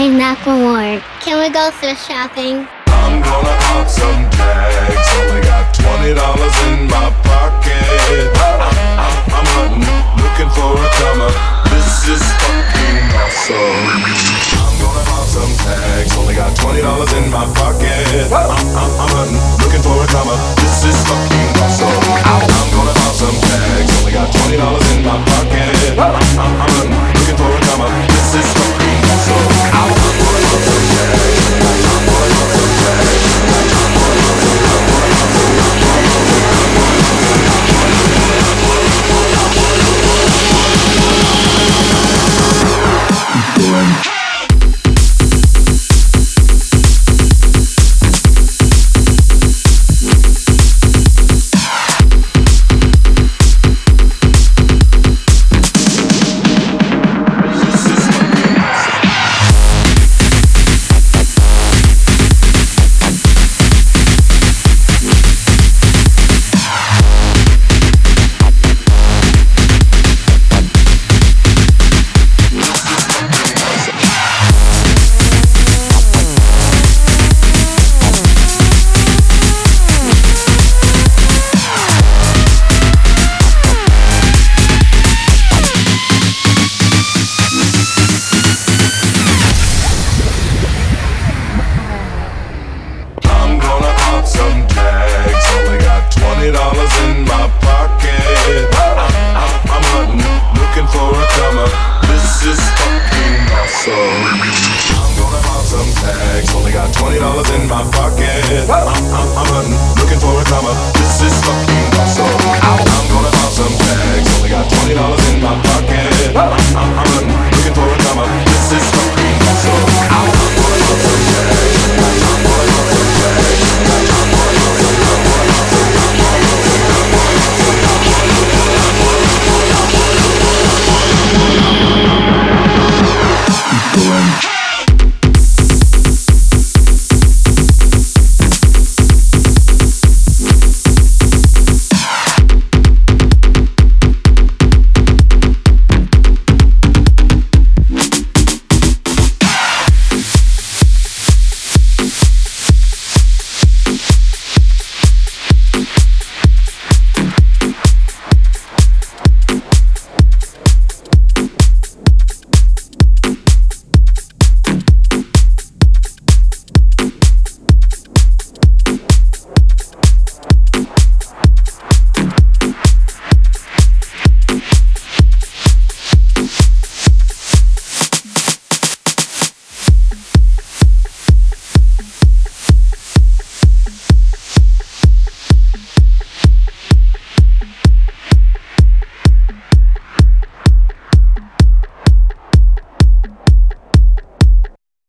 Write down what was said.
Hey, Macklemore, can we go thrift shopping? I'm gonna pop some tags. Only got twenty dollars in my pocket. I'm, I'm, I'm hunting, looking for a comer. This is fucking awesome. I'm gonna pop some tags. Only got twenty dollars in my pocket. I'm, I'm, I'm hunting, looking for a comer. in my pocket. I'm, I'm, I'm